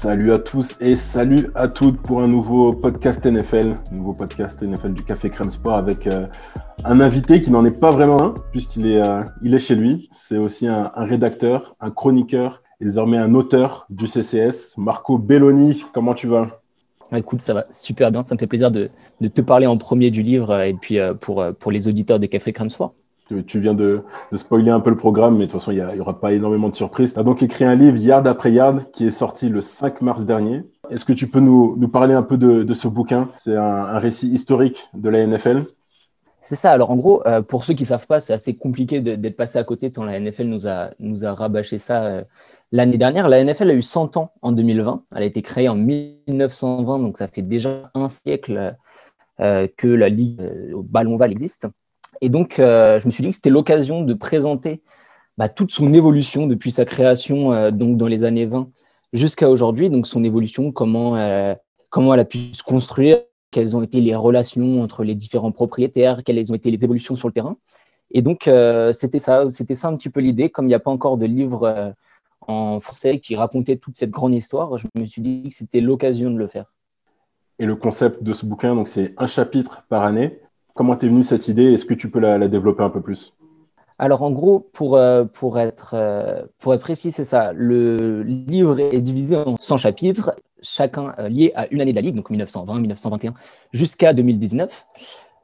Salut à tous et salut à toutes pour un nouveau podcast NFL, nouveau podcast NFL du Café Crème Sport avec euh, un invité qui n'en est pas vraiment un puisqu'il est, euh, est chez lui. C'est aussi un, rédacteur, un chroniqueur et désormais un auteur du CCS. Marco Belloni, comment tu vas? Écoute, ça va super bien. Ça me fait plaisir de, te parler en premier du livre et puis euh, pour, pour les auditeurs de Café Crème Sport. Tu, viens de, de spoiler un peu le programme, mais de toute façon, il n'y aura pas énormément de surprises. Tu as donc écrit un livre, Yard après Yard, qui est sorti le 5 mars dernier. Est-ce que tu peux nous, parler un peu de, ce bouquin? C'est un, récit historique de la NFL. C'est ça. Alors en gros, euh, pour ceux qui savent pas, c'est assez compliqué d'être passé à côté tant la NFL nous a, rabâché ça euh, l'année dernière. La NFL a eu 100 ans en 2020. Elle a été créée en 1920, donc ça fait déjà un siècle euh, que la ligue au ballon val existe. Et donc, euh, je me suis dit que c'était l'occasion de présenter bah, toute son évolution depuis sa création euh, donc dans les années 20 jusqu'à aujourd'hui. Donc son évolution, comment, euh, comment elle a pu se construire, quelles ont été les relations entre les différents propriétaires, quelles ont été les évolutions sur le terrain. Et donc, c'était ça, ça un petit peu l'idée. Comme il n'y a pas encore de livre en français qui racontait toute cette grande histoire, je me suis dit que c'était l'occasion de le faire. Et le concept de ce bouquin, c'est un chapitre par année. Comment t'es venue cette idée? Est-ce que tu peux la, développer un peu plus? Alors, en gros, pour, euh, pour, être, euh, pour être précis, c'est ça. Le livre est divisé en 100 chapitres, chacun euh, lié à une année de la Ligue, donc 1920, 1921, jusqu'à 2019.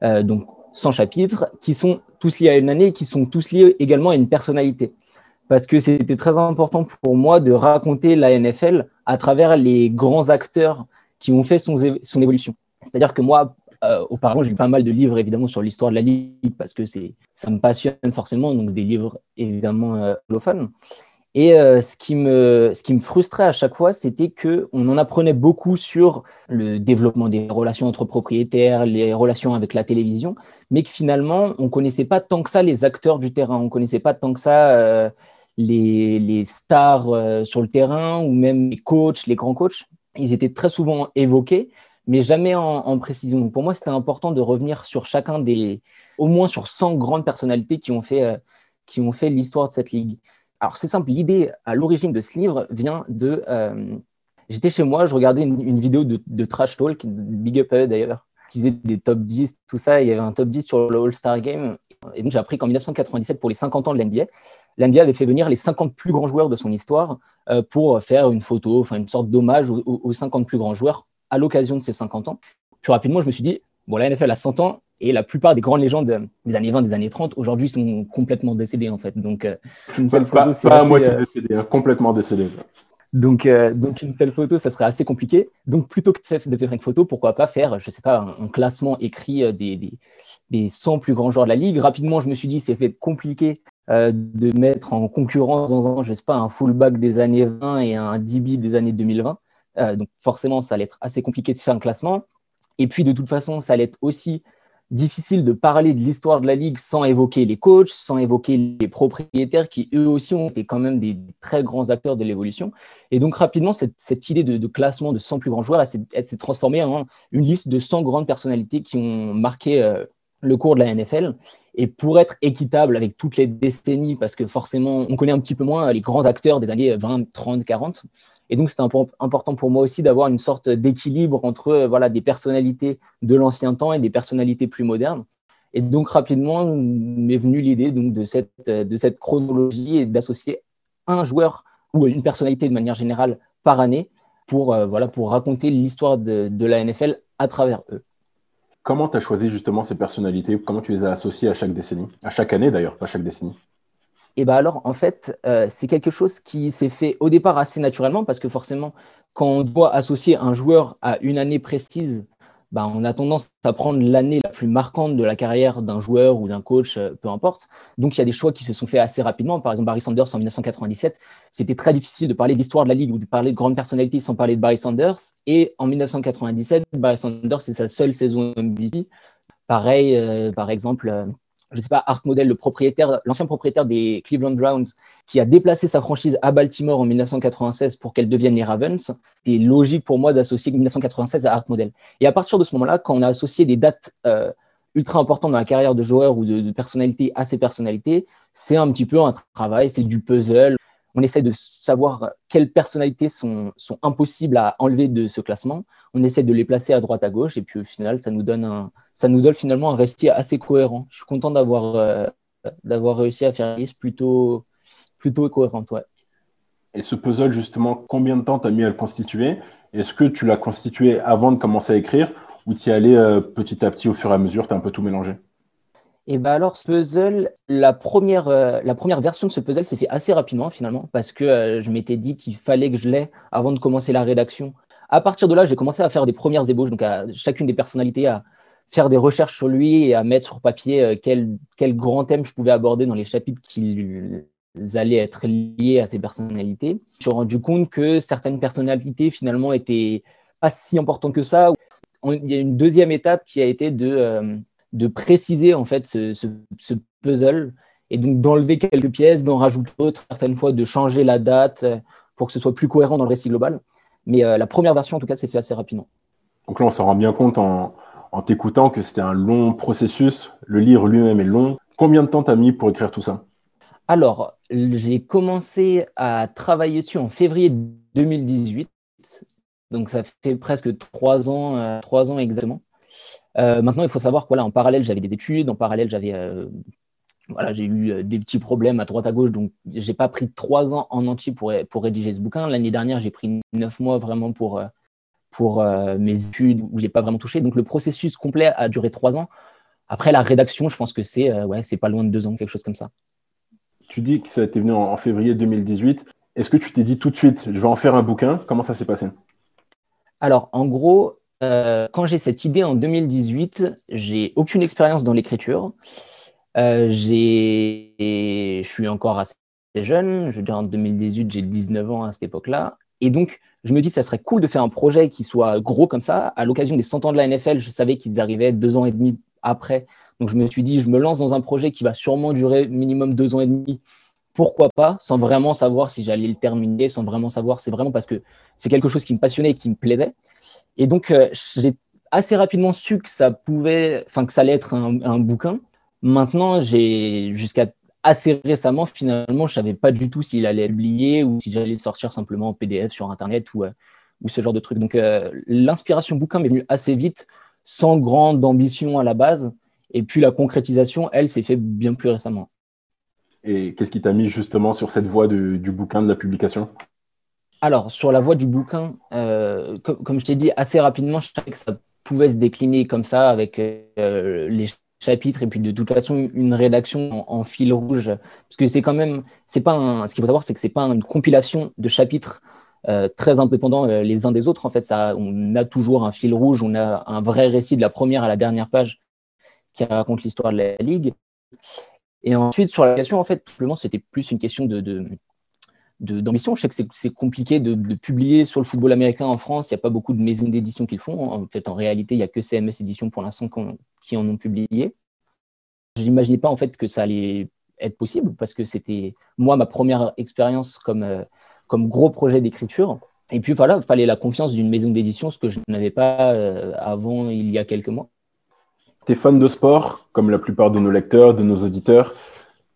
Euh, donc, 100 chapitres qui sont tous liés à une année, qui sont tous liés également à une personnalité. Parce que c'était très important pour moi de raconter la NFL à travers les grands acteurs qui ont fait son, son évolution. C'est-à-dire que moi, euh, auparavant, j'ai lu pas mal de livres évidemment sur l'histoire de la Ligue parce que ça me passionne forcément, donc des livres évidemment euh. Et euh, ce, qui me, ce qui me frustrait à chaque fois, c'était qu'on en apprenait beaucoup sur le développement des relations entre propriétaires, les relations avec la télévision, mais que finalement, on connaissait pas tant que ça les acteurs du terrain, on connaissait pas tant que ça euh, les, les stars sur le terrain ou même les coachs, les grands coachs. Ils étaient très souvent évoqués, mais jamais en, précision. Pour moi, c'était important de revenir sur chacun des, au moins sur 100 grandes personnalités qui ont fait, euh, fait l'histoire de cette ligue. Alors c'est simple, l'idée à l'origine de ce livre vient de... euh, J'étais chez moi, je regardais une, vidéo de, Trash Talk, Big Up d'ailleurs, qui faisait des top 10, tout ça. Il y avait un top 10 sur le All-Star Game. Et donc j'ai appris qu'en 1997, pour les 50 ans de l'NBA, l'NBA avait fait venir les 50 plus grands joueurs de son histoire euh, pour faire une photo, enfin une sorte d'hommage aux 50 plus grands joueurs à l'occasion de ces 50 ans. Puis rapidement, je me suis dit, bon, la NFL a 100 ans et la plupart des grandes légendes des années 20, des années 30, aujourd'hui sont complètement décédées en fait. Donc, euh, une Pas, telle photo, pas à assez, moitié euh, hein, complètement décédé. donc, euh, donc une telle photo, ça serait assez compliqué. Donc plutôt que de faire une photo, pourquoi pas faire, je sais pas, un, un classement écrit des, des, des 100 plus grands joueurs de la ligue. Rapidement, je me suis dit, c'est fait compliqué euh, de mettre en concurrence dans un, je sais pas, un fullback des années 20 et un DB des années 2020. Euh, donc forcément, ça allait être assez compliqué de faire un classement. Et puis de toute façon, ça allait être aussi difficile de parler de l'histoire de la ligue sans évoquer les coachs, sans évoquer les propriétaires qui eux aussi ont été quand même des très grands acteurs de l'évolution. Et donc rapidement, cette, idée de, classement de 100 plus grands joueurs, elle s'est- elle s'est transformée en une liste de 100 grandes personnalités qui ont marqué euh, le cours de la NFL. Et pour être équitable avec toutes les décennies, parce que forcément, on connaît un petit peu moins les grands acteurs des années 20, 30, 40. Et donc, impo- important pour moi aussi d'avoir une sorte d'équilibre entre euh, voilà, des personnalités de l'ancien temps et des personnalités plus modernes. Et donc, rapidement, m'est venue l'idée de, cette, euh, de cette chronologie et d'associer un joueur ou une personnalité de manière générale par année pour, euh, voilà, pour raconter l'histoire de, de la NFL à travers eux. Comment tu as choisi justement ces personnalités Comment tu les as associées à chaque décennie? À chaque année d'ailleurs, pas chaque décennie. Et bien alors, en fait, euh, c'est quelque chose qui s'est fait au départ assez naturellement parce que forcément, quand on doit associer un joueur à une année précise bah, on a tendance à prendre l'année la plus marquante de la carrière d'un joueur ou d'un coach, euh, peu importe. Donc il y a des choix qui se sont faits assez rapidement. Par exemple, Barry Sanders en 1997, c'était très difficile de parler de l'histoire de la ligue ou de parler de grandes personnalités sans parler de Barry Sanders. Et en 1997, Barry Sanders, c'est sa seule saison MVP. Pareil, euh, par exemple, je ne sais pas, Art Model, l'ancien propriétaire des Cleveland Browns, qui a déplacé sa franchise à Baltimore en 1996 pour qu'elle devienne les Ravens, c'est logique pour moi d'associer 1996 à Art Model. Et à partir de ce moment-là, quand on a associé des dates euh, ultra importantes dans la carrière de joueur ou de, de personnalité à ces personnalités, c'est un petit peu un travail, c'est du puzzle. On essaie de savoir quelles personnalités sont, sont impossibles à enlever de ce classement. On essaie de les placer à droite, à gauche, et puis au final, ça nous donne, un, ça nous donne finalement un récit assez cohérent. Je suis content d'avoir euh, réussi à faire une liste plutôt, plutôt cohérente. Ouais. Et ce puzzle, justement, combien de temps t'as mis à le constituer? Est-ce que tu l'as constitué avant de commencer à écrire ou tu y allais petit à petit au fur et à mesure, tu as un peu tout mélangé? Et ben alors, ce puzzle, la première, euh, la première version de ce puzzle s'est fait assez rapidement finalement, parce que euh, je m'étais dit qu'il fallait que je l'aie avant de commencer la rédaction. À partir de là, j'ai commencé à faire des premières ébauches, donc à chacune des personnalités, à faire des recherches sur lui et à mettre sur papier euh, quel, quel grand thème je pouvais aborder dans les chapitres qui allaient être liés à ces personnalités. Je me suis rendu compte que certaines personnalités finalement étaient pas si importantes que ça. Il y a une deuxième étape qui a été de de préciser en fait ce, puzzle et donc d'enlever quelques pièces, d'en rajouter d'autres, certaines fois de changer la date euh, pour que ce soit plus cohérent dans le récit global. Mais euh, la première version, en tout cas, s'est fait assez rapidement. Donc là, on s'en rend bien compte en, t'écoutant que c'était un long processus. Le livre lui-même est long. Combien de temps t'as mis pour écrire tout ça? Alors, j'ai commencé à travailler dessus en février 2018. Donc, ça fait presque trois ans, euh, trois ans exactement. Euh, maintenant, il faut savoir qu'en parallèle, j'avais des études, en parallèle, j'avais euh, voilà, j'ai eu euh, des petits problèmes à droite à gauche, donc j'ai pas pris trois ans en entier pour, pour rédiger ce bouquin. L'année dernière, j'ai pris neuf mois vraiment pour, pour mes études où j'ai pas vraiment touché. Donc le processus complet a duré trois ans. Après la rédaction, je pense que c'est ouais, c'est pas loin de deux ans, quelque chose comme ça. Tu dis que ça a été venu en février 2018. Est-ce que tu t'es dit tout de suite, je vais en faire un bouquin? Comment ça s'est passé? Alors, en gros, euh, quand j'ai cette idée en 2018, j'ai aucune expérience dans l'écriture. Euh, je suis encore assez jeune, je veux dire en 2018, j'ai 19 ans à cette époque-là. Et donc, je me dis, ça serait cool de faire un projet qui soit gros comme ça. À l'occasion des 100 ans de la NFL, je savais qu'ils arrivaient deux ans et demi après. Donc, je me suis dit, je me lance dans un projet qui va sûrement durer minimum deux ans et demi. Pourquoi pas, sans vraiment savoir si j'allais le terminer, sans vraiment savoir. C'est vraiment parce que c'est quelque chose qui me passionnait et qui me plaisait. Et donc, euh, j'ai assez rapidement su que ça pouvait, enfin, que ça allait être un, bouquin. Maintenant, j'ai jusqu'à assez récemment, finalement, je savais pas du tout s'il allait être ou si j'allais le sortir simplement en PDF sur Internet ou, euh, ou ce genre de truc. Donc, euh, l'inspiration bouquin m'est venue assez vite, sans grande ambition à la base. Et puis, la concrétisation, elle, s'est fait bien plus récemment. Et qu'est-ce qui t'a mis justement sur cette voie du bouquin, de la publication? Alors, sur la voie du bouquin, euh, comme, je t'ai dit assez rapidement, je savais que ça pouvait se décliner comme ça avec euh, les chapitres et puis de toute façon une rédaction en, fil rouge. Parce que c'est quand même, c'est pas ce qu'il faut savoir, c'est que c'est pas une compilation de chapitres euh, très indépendants les uns des autres. En fait, on a toujours un fil rouge, on a un vrai récit de la première à la dernière page qui raconte l'histoire de la ligue. Et ensuite, sur la question, en fait, tout simplement, c'était plus une question de d'ambition. Je sais que c'est compliqué de, publier sur le football américain en France. Il n'y a pas beaucoup de maisons d'édition qui le font. En fait, en réalité, il n'y a que CMS Édition pour l'instant qui en ont publié. Je n'imaginais pas en fait que ça allait être possible parce que c'était moi ma première expérience comme, euh, comme gros projet d'écriture. Et puis voilà, il fallait la confiance d'une maison d'édition, ce que je n'avais pas euh, avant il y a quelques mois. Tu es fan de sport, comme la plupart de nos lecteurs, de nos auditeurs.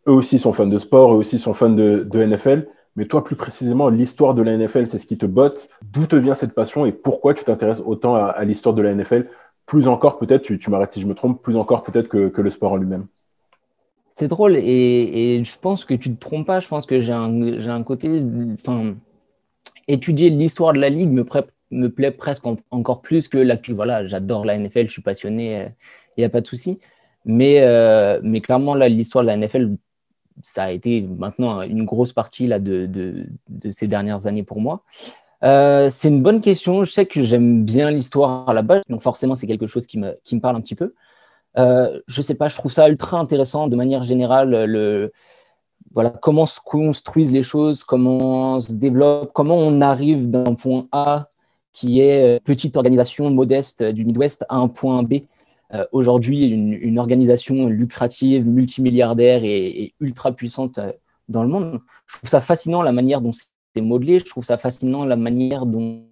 Eux aussi sont fans de sport, eux aussi sont fans de, de NFL. Mais toi, plus précisément, l'histoire de la NFL, c'est ce qui te botte. D'où te vient cette passion et pourquoi tu t'intéresses autant à, l'histoire de la NFL Plus encore, peut-être, tu, m'arrêtes si je me trompe, plus encore peut-être que, le sport en lui-même. C'est drôle et, je pense que tu ne te trompes pas. Je pense que j'ai un, côté. Enfin, étudier l'histoire de la ligue me, me plaît presque encore plus que l'actu. Voilà, j'adore la NFL, je suis passionné, il euh, n'y a pas de souci. Mais, euh, mais clairement, l'histoire de la NFL ça a été maintenant une grosse partie là, de, de, ces dernières années pour moi. Euh, c'est une bonne question. Je sais que j'aime bien l'histoire à la base, donc forcément, c'est quelque chose qui me, qui me parle un petit peu. Euh, je sais pas, je trouve ça ultra intéressant de manière générale. Le, voilà, comment se construisent les choses, comment se développe, comment on arrive d'un point A qui est euh, petite organisation modeste du Midwest à un point B. Euh, aujourd'hui, une, organisation lucrative, multimilliardaire et, ultra puissante euh, dans le monde. Je trouve ça fascinant la manière dont c'est modelé. Je trouve ça fascinant la manière dont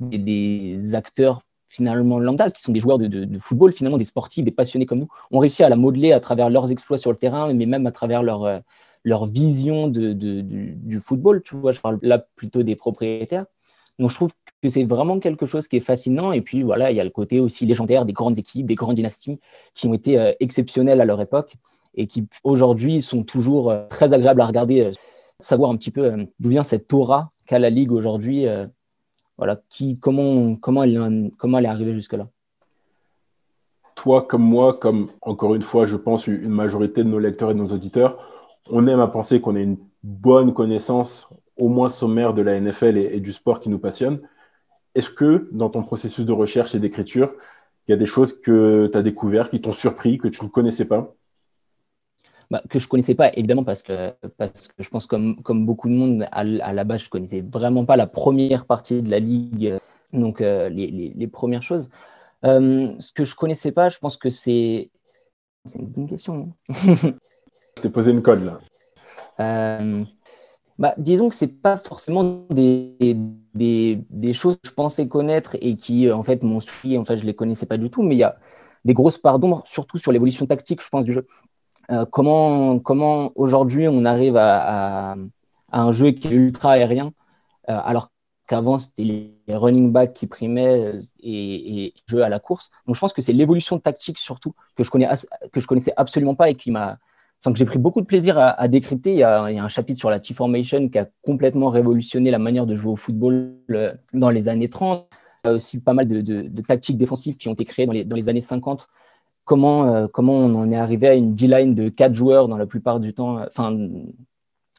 des, acteurs finalement lambda, qui sont des joueurs de, football, finalement des sportifs, des passionnés comme nous, ont réussi à la modeler à travers leurs exploits sur le terrain, mais même à travers leur, leur vision de, du, football. Tu vois, je parle là plutôt des propriétaires. Donc je trouve que c'est vraiment quelque chose qui est fascinant. Et puis voilà, il y a le côté aussi légendaire des grandes équipes, des grandes dynasties qui ont été euh, exceptionnelles à leur époque et qui aujourd'hui sont toujours euh, très agréables à regarder. Euh, savoir un petit peu d'où vient cette aura qu'a la Ligue aujourd'hui. voilà, qui, comment, comment, elle, comment elle est arrivée jusque-là Toi, comme moi, comme encore une fois, je pense, une majorité de nos lecteurs et de nos auditeurs, on aime à penser qu'on a une bonne connaissance au moins sommaire de la NFL et, du sport qui nous passionne. Est-ce que dans ton processus de recherche et d'écriture, il y a des choses que tu as découvertes, qui t'ont surpris, que tu ne connaissais pas? Bah, que je ne connaissais pas, évidemment, parce que, parce que je pense comme, comme beaucoup de monde, à, la base, je ne connaissais vraiment pas la première partie de la ligue, donc euh, les, premières choses. Euh, ce que je ne connaissais pas, je pense que c'est... C'est une bonne question. je t'ai posé une colle, là. Euh, bah, disons que ce n'est pas forcément des, des, des, choses que je pensais connaître et qui, euh, en fait, m'ont suivi. En fait, je ne les connaissais pas du tout, mais il y a des grosses parts d'ombre, surtout sur l'évolution tactique, je pense, du jeu. Euh, comment comment aujourd'hui on arrive à, un jeu qui est ultra aérien, euh, alors qu'avant c'était les running backs qui primaient et, et jeu à la course. Donc je pense que c'est l'évolution tactique surtout que je connais que je connaissais absolument pas et qui m'a que j'ai pris beaucoup de plaisir à, décrypter. Il y, a, un chapitre sur la T-Formation qui a complètement révolutionné la manière de jouer au football euh, dans les années 30. Il y a aussi pas mal de, tactiques défensives qui ont été créées dans les, dans les années 50. Comment, euh, comment on en est arrivé à une D-line de 4 joueurs dans la plupart du temps, euh, enfin,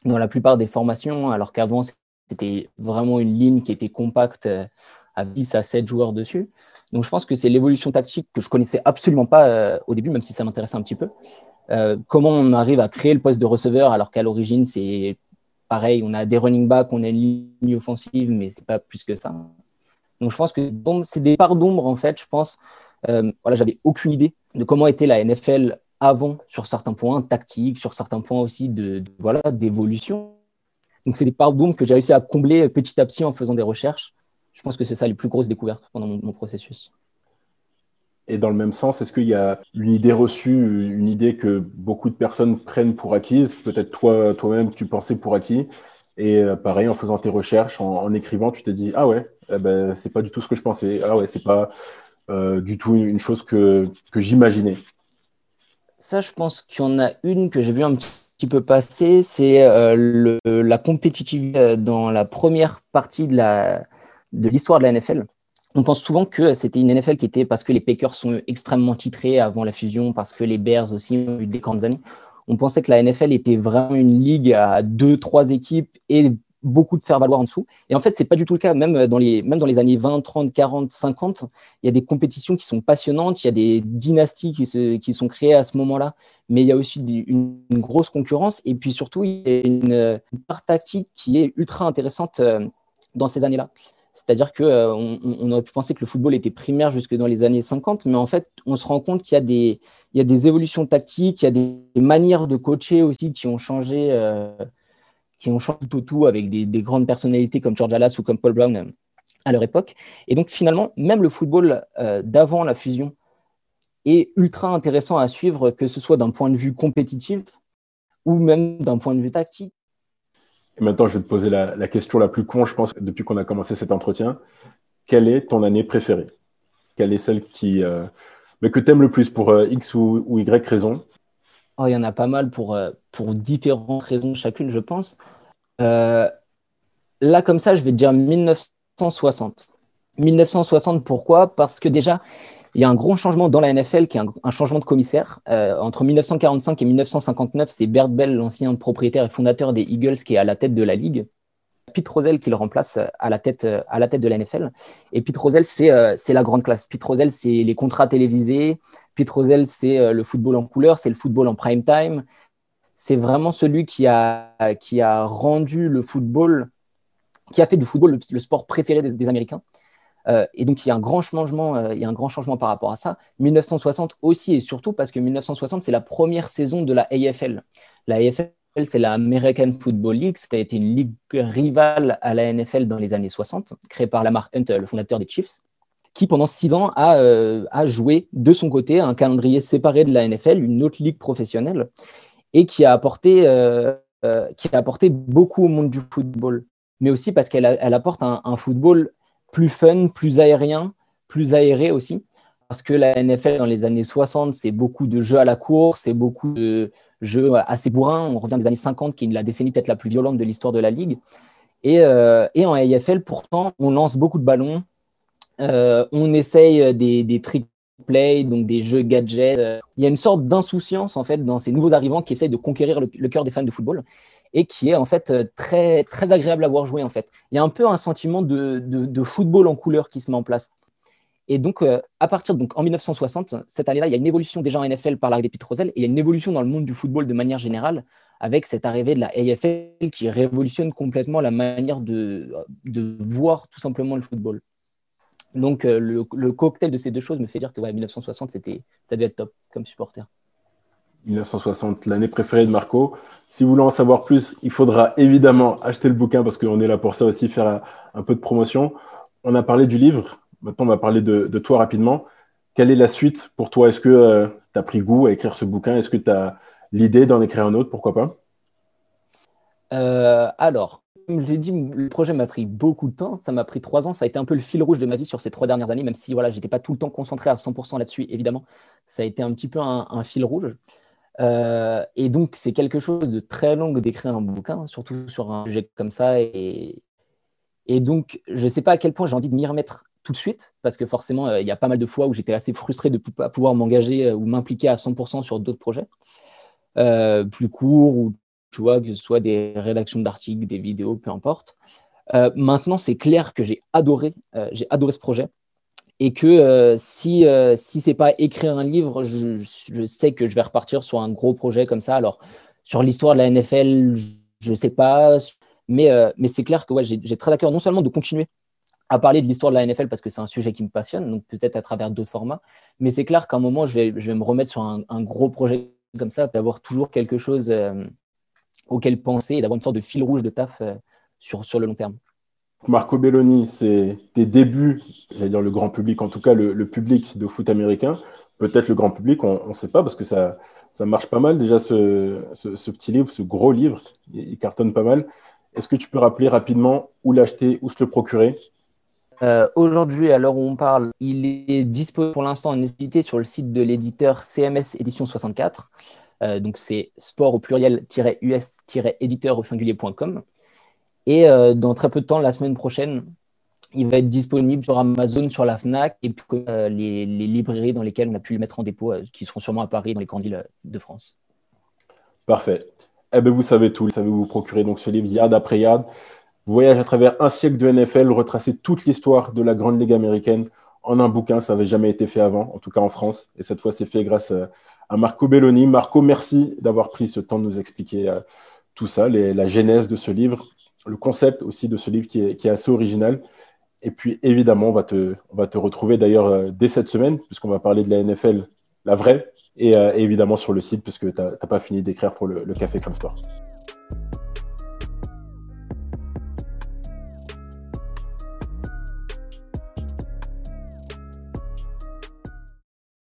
dans la plupart des formations, alors qu'avant, c'était vraiment une ligne qui était compacte à 10 à 7 joueurs dessus. Donc je pense que c'est l'évolution tactique que je connaissais absolument pas au début, même si ça m'intéressait un petit peu. Euh, comment on arrive à créer le poste de receveur alors qu'à l'origine, c'est pareil, on a des running backs, on a une ligne offensive, mais c'est pas plus que ça. Donc je pense que c'est des parts d'ombre en fait, je pense. Euh, voilà, j'avais aucune idée de comment était la NFL avant sur certains points tactiques, sur certains points aussi de, voilà d'évolution. Donc c'est des parts d'ombre que j'ai réussi à combler petit à petit en faisant des recherches. Je pense que c'est ça les plus grosses découvertes pendant mon processus. Et dans le même sens, est-ce qu'il y a une idée reçue, une idée que beaucoup de personnes prennent pour acquise? Peut-être toi, toi-même, tu pensais pour acquis. Et euh, pareil, en faisant tes recherches, en, écrivant, tu t'es dit ah ouais, eh ben, c'est pas du tout ce que je pensais. Ah ouais, c'est pas euh, du tout une chose que, que j'imaginais. Ça, je pense qu'il y en a une que j'ai vu un petit peu passer, c'est euh, la compétitivité dans la première partie de la de l'histoire de la NFL on pense souvent que c'était une NFL qui était parce que les Packers sont extrêmement titrés avant la fusion, parce que les Bears aussi ont eu des grandes années. On pensait que la NFL était vraiment une ligue à deux, trois équipes et beaucoup de faire valoir en dessous. Et en fait, c'est pas du tout le cas. Même dans les, même dans les années 20, 30, 40, 50, il y a des compétitions qui sont passionnantes. Il y a des dynasties qui, se, qui sont créées à ce moment-là. Mais il y a aussi une, grosse concurrence. Et puis surtout, il y a une, une part tactique qui est ultra intéressante euh, dans ces années-là. C'est-à-dire qu'on euh, aurait pu penser que le football était primaire jusque dans les années 50, mais en fait, on se rend compte qu'il y, a des, il y a des évolutions tactiques, il y a des manières de coacher aussi qui ont changé, euh, qui ont changé tout, tout avec des, grandes personnalités comme George Alas ou comme Paul Brown euh, à leur époque. Et donc, finalement, même le football d'avant la fusion est ultra intéressant à suivre, que ce soit d'un point de vue compétitif ou même d'un point de vue tactique. Et maintenant, je vais te poser la, question la plus con, je pense, depuis qu'on a commencé cet entretien. Quelle est ton année préférée? Quelle est celle qui, euh, mais que tu aimes le plus pour euh, X ou, Y raison? Oh, Il y en a pas mal pour, euh, pour différentes raisons chacune, je pense. là, comme ça, je vais te dire 1960. 1960, pourquoi? Parce que déjà, il y a un gros changement dans la NFL qui est un, changement de commissaire. Euh, entre 1945 et 1959, c'est Bert Bell, l'ancien propriétaire et fondateur des Eagles, qui est à la tête de la ligue. Pete Rozelle qui le remplace à la tête, à la tête de la NFL. Et Pete Rozelle, c'est la grande classe. Pete Rozelle, c'est les contrats télévisés. Pete Rozelle, c'est le football en couleur, c'est le football en prime time. C'est vraiment celui qui a rendu le football, qui a fait du football le, sport préféré des, Américains. Et donc, il y, a un grand changement, il y a un grand changement par rapport à ça. 1960 aussi, et surtout parce que 1960, c'est la première saison de la AFL. La AFL, c'est la American Football League. Ça a été une ligue rivale à la NFL dans les années 60, créée par Lamar Hunt, le fondateur des Chiefs, qui pendant six ans euh, a, joué de son côté un calendrier séparé de la NFL, une autre ligue professionnelle, et qui a apporté, euh, euh, beaucoup au monde du football, mais aussi parce qu'elle apporte un football plus fun, plus aérien, plus aéré aussi parce que la NFL dans les années 60, c'est beaucoup de jeux à la course, c'est beaucoup de, jeu assez bourrin. On revient des années 50, qui est la décennie peut-être la plus violente de l'histoire de la Ligue. Et, euh, en AFL, pourtant, on lance beaucoup de ballons. Euh, on essaye des, des trick play, donc des jeux gadgets. Il y a une sorte d'insouciance, en fait, dans ces nouveaux arrivants qui essayent de conquérir le, cœur des fans de football et qui est, en fait, très, très agréable à voir jouer, en fait. Il y a un peu un sentiment de, de, football en couleur qui se met en place. Et donc, euh, à partir donc en 1960, cette année-là, il y a une évolution déjà en NFL par l'arrivée de Pete Rozelle, et il y a une évolution dans le monde du football de manière générale, avec cette arrivée de la AFL qui révolutionne complètement la manière de, de voir tout simplement le football. Donc, euh, le, cocktail de ces deux choses me fait dire que ouais, 1960, c'était, ça devait être top comme supporter. 1960, l'année préférée de Marco. Si vous voulez en savoir plus, il faudra évidemment acheter le bouquin parce qu'on est là pour ça aussi, faire un peu de promotion. On a parlé du livre, Maintenant, on va parler de, toi rapidement. Quelle est la suite pour toi? Est-ce que euh, tu as pris goût à écrire ce bouquin? Est-ce que tu as l'idée d'en écrire un autre? Pourquoi pas? Euh, Alors, comme j'ai dit, le projet m'a pris beaucoup de temps. Ça m'a pris trois ans. Ça a été un peu le fil rouge de ma vie sur ces trois dernières années, même si voilà, je n'étais pas tout le temps concentré à 100% là-dessus, évidemment. Ça a été un petit peu un, fil rouge. Euh, et donc, c'est quelque chose de très long d'écrire un bouquin, surtout sur un sujet comme ça. Et, donc, je ne sais pas à quel point j'ai envie de m'y remettre tout de suite, parce que forcément, euh, il y a pas mal de fois où j'étais assez frustré de ne pas pouvoir m'engager euh, ou m'impliquer à 100% sur d'autres projets plus courts, ou que ce soit des rédactions d'articles, des vidéos, peu importe. maintenant, c'est clair que j'ai adoré, j'ai adoré ce projet et que si si c'est pas écrire un livre, je, sais que je vais repartir sur un gros projet comme ça. Alors sur l'histoire de la NFL, je, ne sais pas, mais mais c'est clair que ouais, j'ai très d'accord non seulement de continuer à parler de l'histoire de la NFL parce que c'est un sujet qui me passionne, donc peut-être à travers d'autres formats. Mais c'est clair qu'à un moment, je vais, je vais me remettre sur un, gros projet comme ça, d'avoir toujours quelque chose euh, auquel penser et d'avoir une sorte de fil rouge de taf euh, sur, sur le long terme. Marco Belloni, c'est tes débuts, j'allais dire le grand public, en tout cas le, public de foot américain. Peut-être le grand public, on ne sait pas parce que ça, ça marche pas mal déjà ce, ce, petit livre, ce gros livre, il cartonne pas mal. Est-ce que tu peux rappeler rapidement où l'acheter, où se le procurer? Euh, aujourd'hui, à l'heure où on parle, il est disponible pour l'instant en exclusivité sur le site de l'éditeur CMS Édition 64. Euh, donc c'est sport au pluriel-us-éditeur au singulier.com. Et euh, dans très peu de temps, la semaine prochaine, il va être disponible sur Amazon, sur la FNAC et puis, les, librairies dans lesquelles on a pu le mettre en dépôt, qui seront sûrement à Paris, dans les grandes villes de France. Parfait. Eh bien, vous savez tout. Vous savez vous procurer donc ce livre yard après yard. Voyage à travers un siècle de NFL, retracer toute l'histoire de la Grande Ligue américaine en un bouquin. Ça n'avait jamais été fait avant, en tout cas en France. Et cette fois, c'est fait grâce euh, à Marco Belloni. Marco, merci d'avoir pris ce temps de nous expliquer euh, tout ça, la genèse de ce livre, le concept aussi de ce livre qui est, assez original. Et puis, évidemment, on va te, on va te retrouver d'ailleurs euh, dès cette semaine, puisqu'on va parler de la NFL, la vraie, et, évidemment sur le site, puisque tu n'as pas fini d'écrire pour le, le Café Comme Sport.